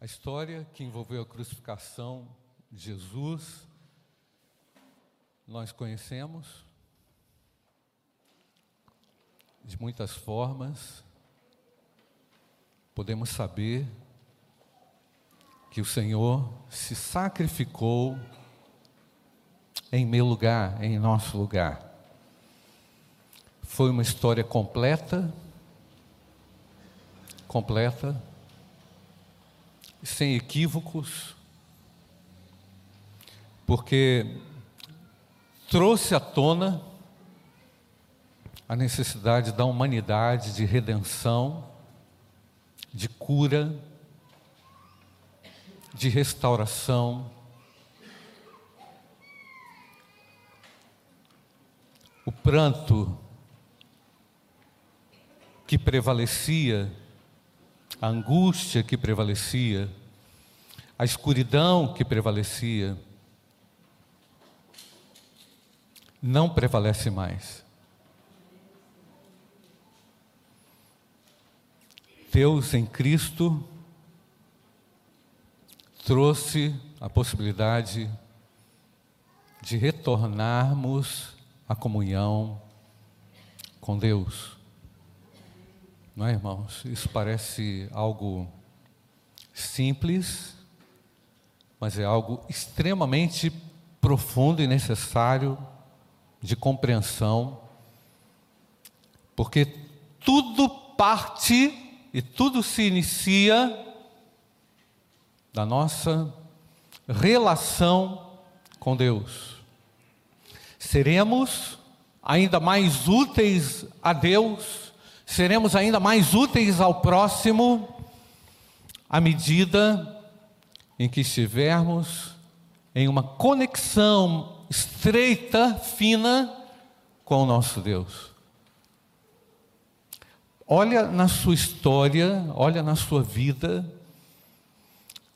A história que envolveu a crucificação de Jesus, nós conhecemos de muitas formas. Podemos saber que o Senhor se sacrificou em meu lugar, em nosso lugar. Foi uma história completa, completa, sem equívocos, porque trouxe à tona a necessidade da humanidade de redenção, de cura, de restauração. O pranto que prevalecia a angústia que prevalecia, a escuridão que prevalecia, não prevalece mais. Deus em Cristo trouxe a possibilidade de retornarmos à comunhão com Deus. Não é, irmãos? Isso parece algo simples, mas é algo extremamente profundo e necessário de compreensão, porque tudo parte e tudo se inicia da nossa relação com Deus. Seremos ainda mais úteis a Deus seremos ainda mais úteis ao próximo à medida em que estivermos em uma conexão estreita, fina com o nosso Deus. Olha na sua história, olha na sua vida,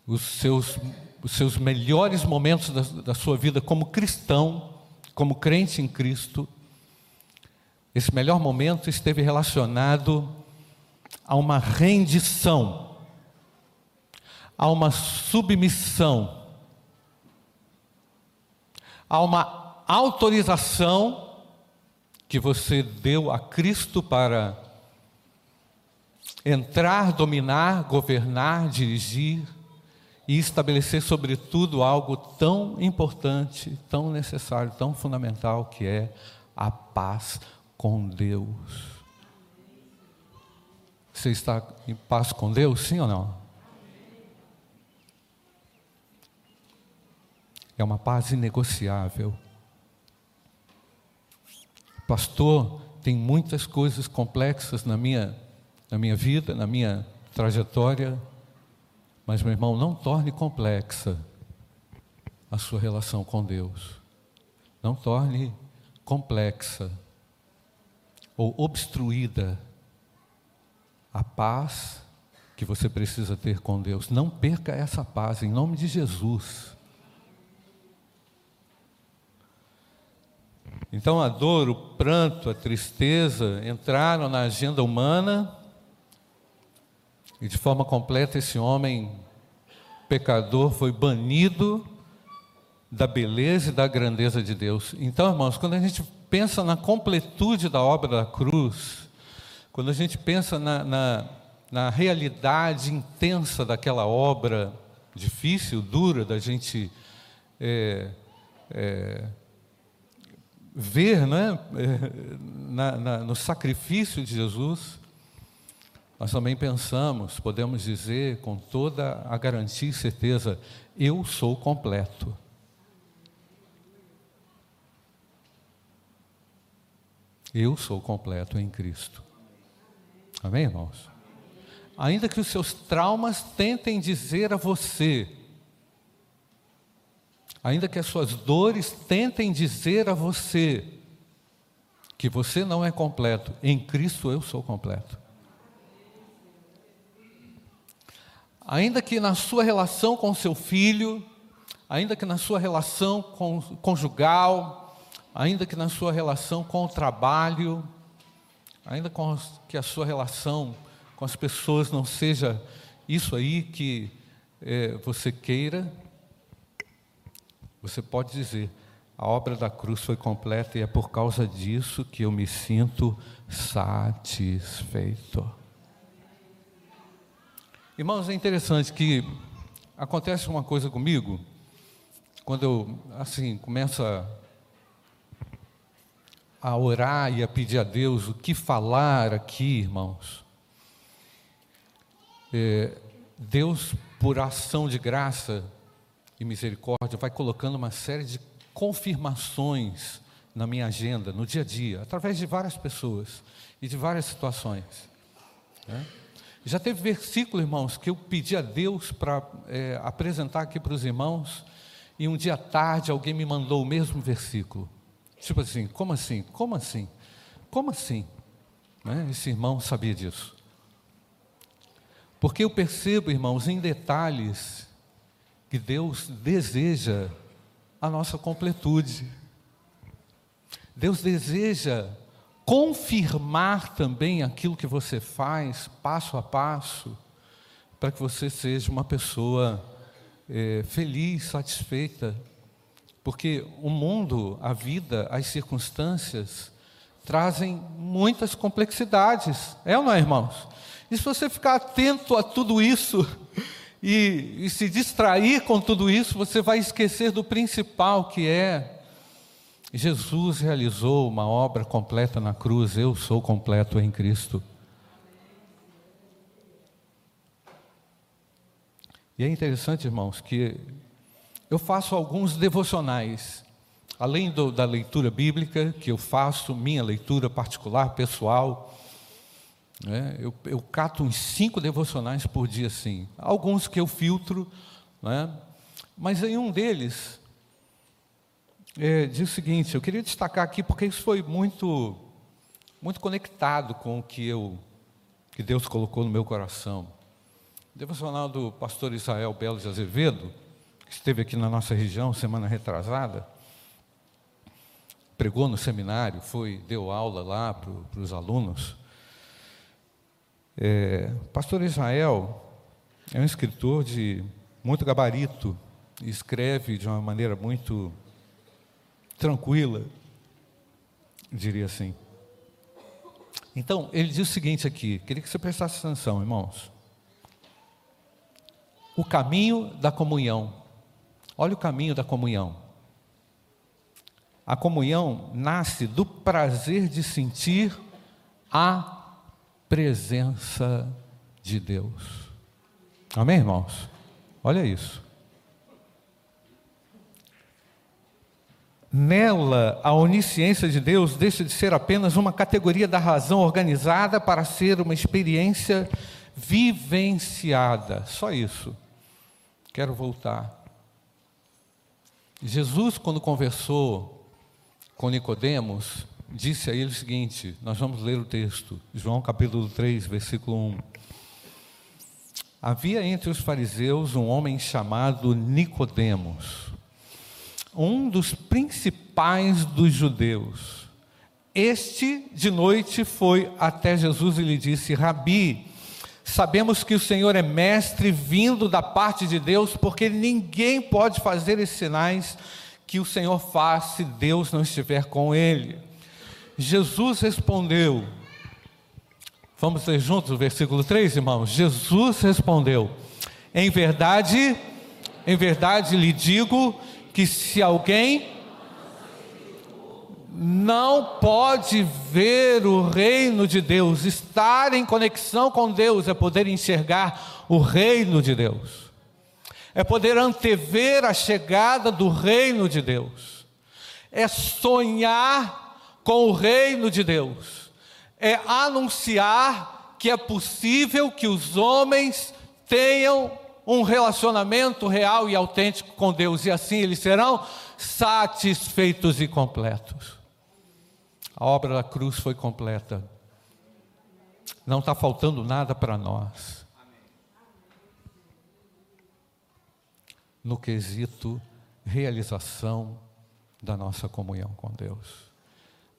os seus, os seus melhores momentos da, da sua vida como cristão, como crente em Cristo, esse melhor momento esteve relacionado a uma rendição, a uma submissão, a uma autorização que você deu a Cristo para entrar, dominar, governar, dirigir e estabelecer, sobretudo, algo tão importante, tão necessário, tão fundamental que é a paz com Deus. Você está em paz com Deus, sim ou não? É uma paz inegociável. Pastor, tem muitas coisas complexas na minha, na minha vida, na minha trajetória, mas, meu irmão, não torne complexa a sua relação com Deus. Não torne complexa ou obstruída a paz que você precisa ter com Deus. Não perca essa paz, em nome de Jesus. Então a dor, o pranto, a tristeza entraram na agenda humana e de forma completa esse homem pecador foi banido da beleza e da grandeza de Deus. Então, irmãos, quando a gente pensa na completude da obra da cruz, quando a gente pensa na, na, na realidade intensa daquela obra difícil, dura, da gente é, é, ver né, é, na, na, no sacrifício de Jesus, nós também pensamos, podemos dizer com toda a garantia e certeza: eu sou completo. Eu sou completo em Cristo. Amém, irmãos? Ainda que os seus traumas tentem dizer a você, ainda que as suas dores tentem dizer a você, que você não é completo, em Cristo eu sou completo. Ainda que na sua relação com seu filho, ainda que na sua relação com, conjugal, ainda que na sua relação com o trabalho, ainda com que a sua relação com as pessoas não seja isso aí que é, você queira, você pode dizer: a obra da cruz foi completa e é por causa disso que eu me sinto satisfeito. Irmãos, é interessante que acontece uma coisa comigo, quando eu, assim, começo a, orar e a pedir a Deus o que falar aqui, irmãos. É, Deus, por ação de graça e misericórdia, vai colocando uma série de confirmações na minha agenda, no dia a dia, através de várias pessoas e de várias situações. Né? Já teve versículo, irmãos, que eu pedi a Deus para é, apresentar aqui para os irmãos, e um dia tarde alguém me mandou o mesmo versículo. Tipo assim, como assim? Como assim? Como assim? Né? Esse irmão sabia disso. Porque eu percebo, irmãos, em detalhes, que Deus deseja a nossa completude. Deus deseja confirmar também aquilo que você faz, passo a passo, para que você seja uma pessoa é, feliz, satisfeita. Porque o mundo, a vida, as circunstâncias trazem muitas complexidades, é ou não é, irmãos? E se você ficar atento a tudo isso, e, e se distrair com tudo isso, você vai esquecer do principal que é Jesus realizou uma obra completa na cruz, eu sou completo em Cristo. E é interessante, irmãos, que eu faço alguns devocionais, além do, da leitura bíblica, que eu faço, minha leitura particular, pessoal, né? Eu, eu cato uns cinco devocionais por dia, sim. Alguns que eu filtro, né? mas em um deles é, diz o seguinte: eu queria destacar aqui porque isso foi muito, muito conectado com o que eu, que Deus colocou no meu coração. O devocional do pastor Israel Belo de Azevedo, que esteve aqui na nossa região semana retrasada, pregou no seminário, foi deu aula lá para os alunos. É, pastor Israel é um escritor de muito gabarito, escreve de uma maneira muito tranquila, diria assim. Então, ele diz o seguinte aqui, queria que você prestasse atenção, irmãos. O caminho da comunhão. Olha o caminho da comunhão. A comunhão nasce do prazer de sentir a presença de Deus. Amém, irmãos? Olha isso. Nela, a onisciência de Deus deixa de ser apenas uma categoria da razão organizada para ser uma experiência vivenciada. Só isso. Quero voltar. Jesus, quando conversou com Nicodemos, disse a ele o seguinte: nós vamos ler o texto, João capítulo 3, versículo 1. Havia entre os fariseus um homem chamado Nicodemos, um dos principais dos judeus. Este de noite foi até Jesus e lhe disse: Rabi, sabemos que o Senhor é mestre vindo da parte de Deus, porque ninguém pode fazer esses sinais que o Senhor faz se Deus não estiver com ele. Jesus respondeu, vamos ler juntos o versículo 3, irmãos? Jesus respondeu: Em verdade, em verdade lhe digo que se alguém não pode ver o reino de Deus, estar em conexão com Deus é poder enxergar o reino de Deus, é poder antever a chegada do reino de Deus, é sonhar com o reino de Deus, é anunciar que é possível que os homens tenham um relacionamento real e autêntico com Deus, e assim eles serão satisfeitos e completos. A obra da cruz foi completa, não está faltando nada para nós. No quesito realização da nossa comunhão com Deus.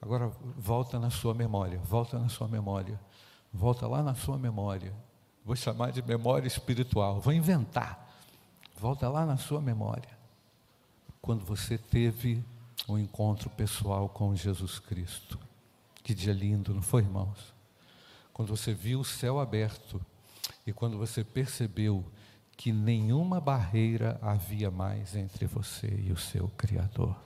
Agora volta na sua memória, volta na sua memória, volta lá na sua memória. Vou chamar de memória espiritual, vou inventar. Volta lá na sua memória. Quando você teve um encontro pessoal com Jesus Cristo. Que dia lindo, não foi, irmãos? Quando você viu o céu aberto e quando você percebeu que nenhuma barreira havia mais entre você e o seu Criador.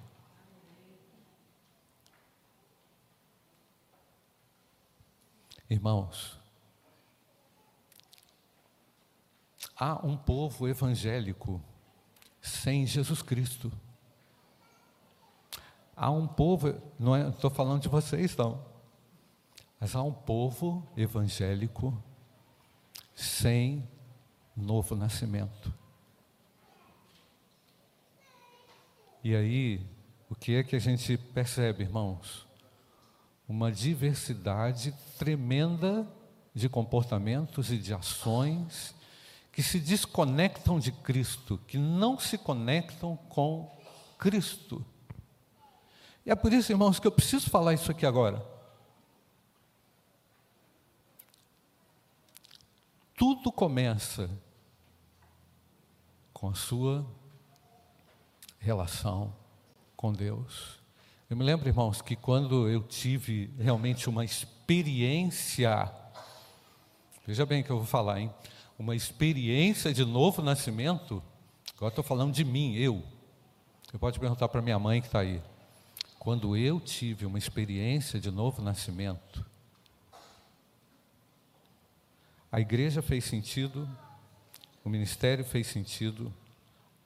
Irmãos, há um povo evangélico sem Jesus Cristo. Há um povo, não estou falando de vocês não, mas há um povo evangélico sem novo nascimento. E aí, o que é que a gente percebe, irmãos? Uma diversidade tremenda de comportamentos e de ações que se desconectam de Cristo, que não se conectam com Cristo. É por isso, irmãos, que eu preciso falar isso aqui agora. Tudo começa com a sua relação com Deus. Eu me lembro, irmãos, que quando eu tive realmente uma experiência, veja bem o que eu vou falar, hein? Uma experiência de novo nascimento, agora estou falando de mim, eu. Você pode perguntar para minha mãe que está aí. Quando eu tive uma experiência de novo nascimento, a igreja fez sentido, o ministério fez sentido,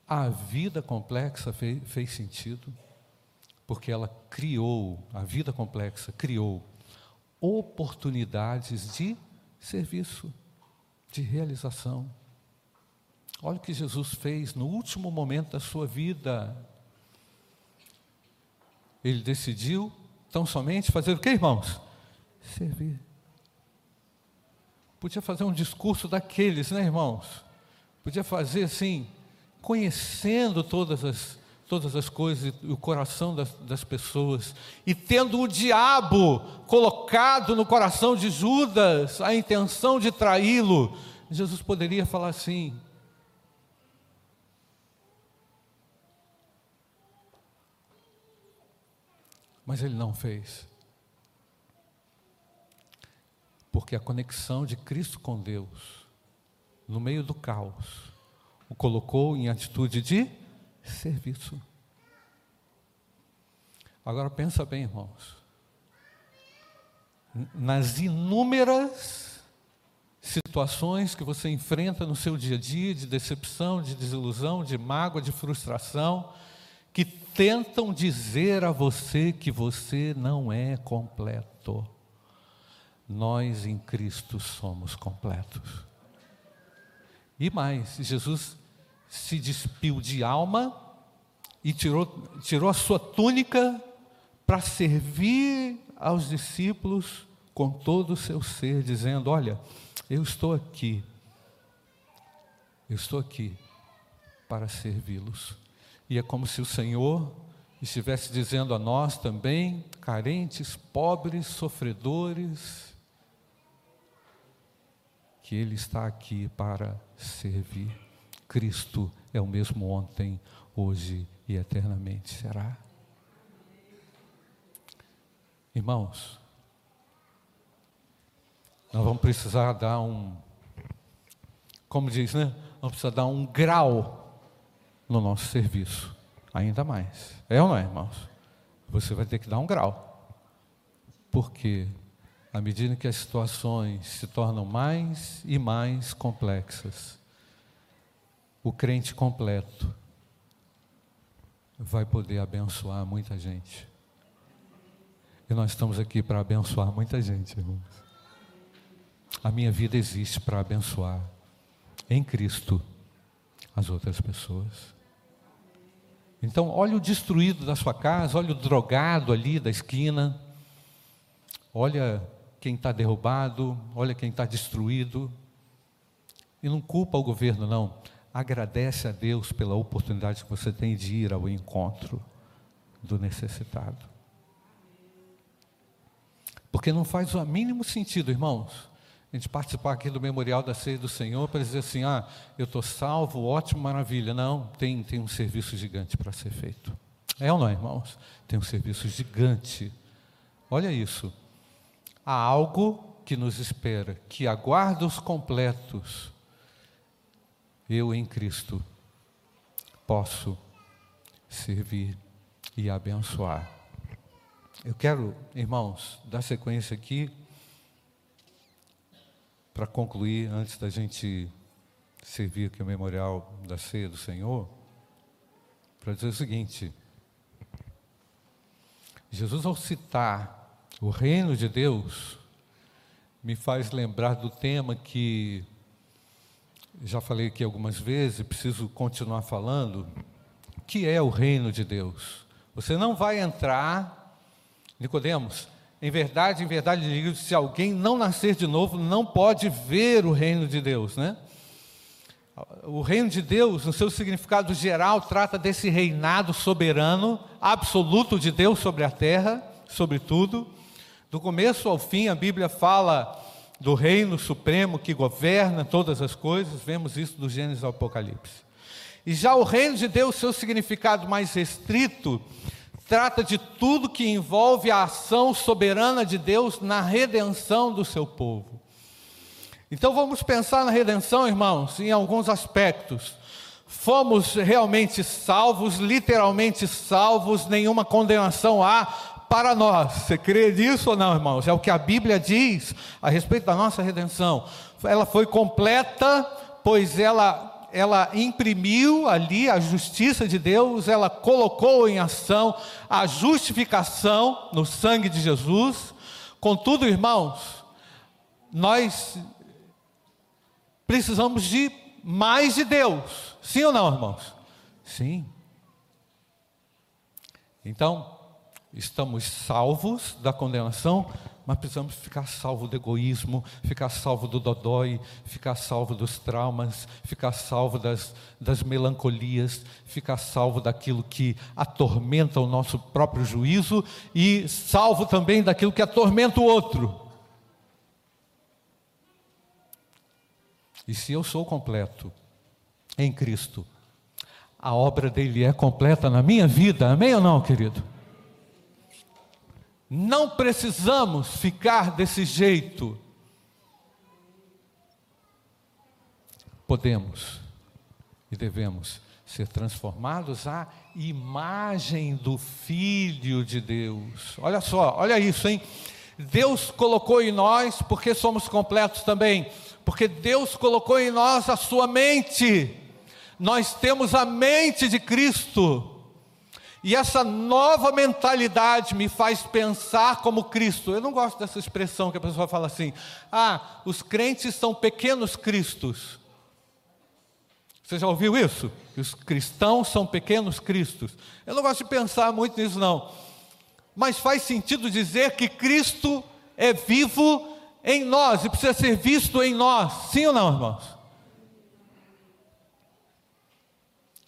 a vida complexa fez, fez sentido, porque ela criou, a vida complexa criou oportunidades de serviço, de realização. Olha o que Jesus fez no último momento da sua vida. Ele decidiu tão somente fazer o que, irmãos? Servir. Podia fazer um discurso daqueles, né, irmãos? Podia fazer assim, conhecendo todas as, todas as coisas, o coração das, das pessoas, e tendo o diabo colocado no coração de Judas a intenção de traí-lo, Jesus poderia falar assim: Mas ele não fez. Porque a conexão de Cristo com Deus, no meio do caos, o colocou em atitude de serviço. Agora pensa bem, irmãos. Nas inúmeras situações que você enfrenta no seu dia a dia de decepção, de desilusão, de mágoa, de frustração, que tentam dizer a você que você não é completo nós em Cristo somos completos. E mais, Jesus se despiu de alma e tirou, tirou a sua túnica para servir aos discípulos com todo o seu ser, dizendo: Olha, eu estou aqui, eu estou aqui para servi-los. E é como se o Senhor estivesse dizendo a nós também, carentes, pobres, sofredores, que Ele está aqui para servir. Cristo é o mesmo ontem, hoje e eternamente será. Irmãos, nós vamos precisar dar um, como diz, né? Vamos precisar dar um grau no nosso serviço, ainda mais. É ou não é, irmãos? Você vai ter que dar um grau. Por quê? à medida que as situações se tornam mais e mais complexas, o crente completo vai poder abençoar muita gente. E nós estamos aqui para abençoar muita gente, irmãos. A minha vida existe para abençoar em Cristo as outras pessoas. Então, olha o destruído da sua casa, olha o drogado ali da esquina, olha quem está derrubado, olha quem está destruído. E não culpa o governo, não. Agradece a Deus pela oportunidade que você tem de ir ao encontro do necessitado. Porque não faz o mínimo sentido, irmãos, a gente participar aqui do memorial da ceia do Senhor para dizer assim: ah, eu estou salvo, ótimo, maravilha. Não, tem, tem um serviço gigante para ser feito. É ou não, irmãos? Tem um serviço gigante. Olha isso. Há algo que nos espera, que aguarda os completos. Eu em Cristo posso servir e abençoar. Eu quero, irmãos, dar sequência aqui para concluir, antes da gente servir aqui o memorial da ceia do Senhor, para dizer o seguinte: Jesus, ao citar o reino de Deus, me faz lembrar do tema que já falei aqui algumas vezes, preciso continuar falando, que é o reino de Deus. Você não vai entrar, Nicodemos, em verdade, em verdade digo, se alguém não nascer de novo, não pode ver o reino de Deus, né? O reino de Deus, no seu significado geral, trata desse reinado soberano, absoluto de Deus sobre a terra, sobre tudo. Do começo ao fim, a Bíblia fala do reino supremo que governa todas as coisas, vemos isso do Gênesis ao Apocalipse. E já o reino de Deus, seu significado mais restrito, trata de tudo que envolve a ação soberana de Deus na redenção do seu povo. Então vamos pensar na redenção, irmãos, em alguns aspectos. Fomos realmente salvos, literalmente salvos, nenhuma condenação há para nós. Você crê nisso ou não, irmãos? É o que a Bíblia diz a respeito da nossa redenção. Ela foi completa, pois ela ela imprimiu ali a justiça de Deus, ela colocou em ação a justificação no sangue de Jesus. Contudo, irmãos, nós precisamos de mais de Deus. Sim ou não, irmãos? Sim. Então, estamos salvos da condenação, mas precisamos ficar salvo do egoísmo, ficar salvo do dodói, ficar salvo dos traumas, ficar salvo das, das melancolias, ficar salvo daquilo que atormenta o nosso próprio juízo e salvo também daquilo que atormenta o outro. E se eu sou completo em Cristo, a obra dele é completa na minha vida, amém ou não, querido? Não precisamos ficar desse jeito. Podemos e devemos ser transformados à imagem do Filho de Deus. Olha só, olha isso, hein? Deus colocou em nós, porque somos completos também, porque Deus colocou em nós a sua mente. Nós temos a mente de Cristo. E essa nova mentalidade me faz pensar como Cristo. Eu não gosto dessa expressão que a pessoa fala assim: ah, os crentes são pequenos cristos. Você já ouviu isso? Que os cristãos são pequenos cristos. Eu não gosto de pensar muito nisso, não. Mas faz sentido dizer que Cristo é vivo em nós e precisa ser visto em nós. Sim ou não, irmãos?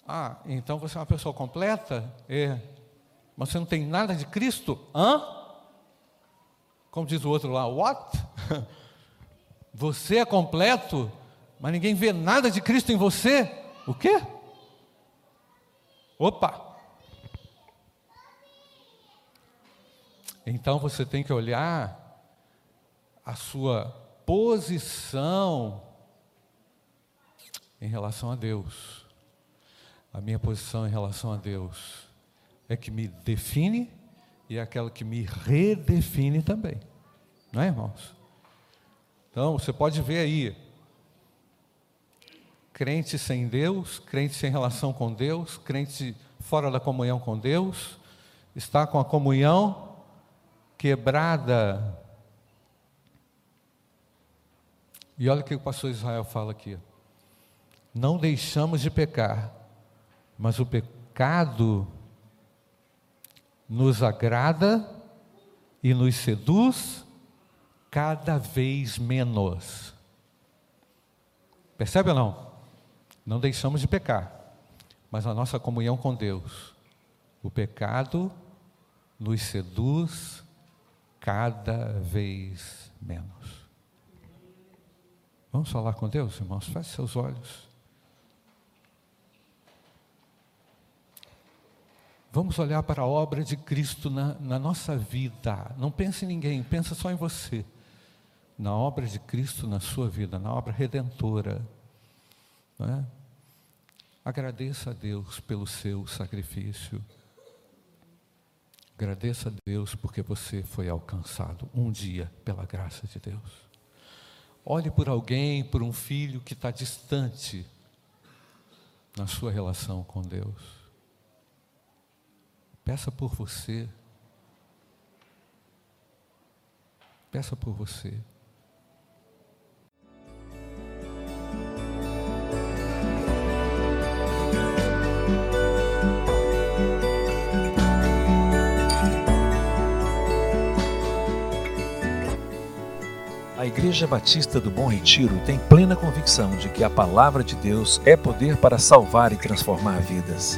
Ah, então você é uma pessoa completa? É. Mas você não tem nada de Cristo? Hã? Como diz o outro lá, what? Você é completo, mas ninguém vê nada de Cristo em você? O quê? Opa! Então você tem que olhar a sua posição em relação a Deus. A minha posição em relação a Deus é que me define e é aquela que me redefine também. Não é, irmãos? Então, você pode ver aí, crente sem Deus, crente sem relação com Deus, crente fora da comunhão com Deus, está com a comunhão quebrada. E olha o que o pastor Israel fala aqui. Não deixamos de pecar, mas o pecado nos agrada e nos seduz cada vez menos. Percebe ou não? Não deixamos de pecar, mas a nossa comunhão com Deus, o pecado nos seduz cada vez menos. Vamos falar com Deus, irmãos? Feche seus olhos. Vamos olhar para a obra de Cristo na, na, nossa vida. Não pense em ninguém, pensa só em você. Na obra de Cristo na sua vida, na obra redentora. Não é? Agradeça a Deus pelo seu sacrifício. Agradeça a Deus porque você foi alcançado um dia pela graça de Deus. Olhe por alguém, por um filho que está distante na sua relação com Deus. Peça por você. Peça por você. A Igreja Batista do Bom Retiro tem plena convicção de que a palavra de Deus é poder para salvar e transformar vidas.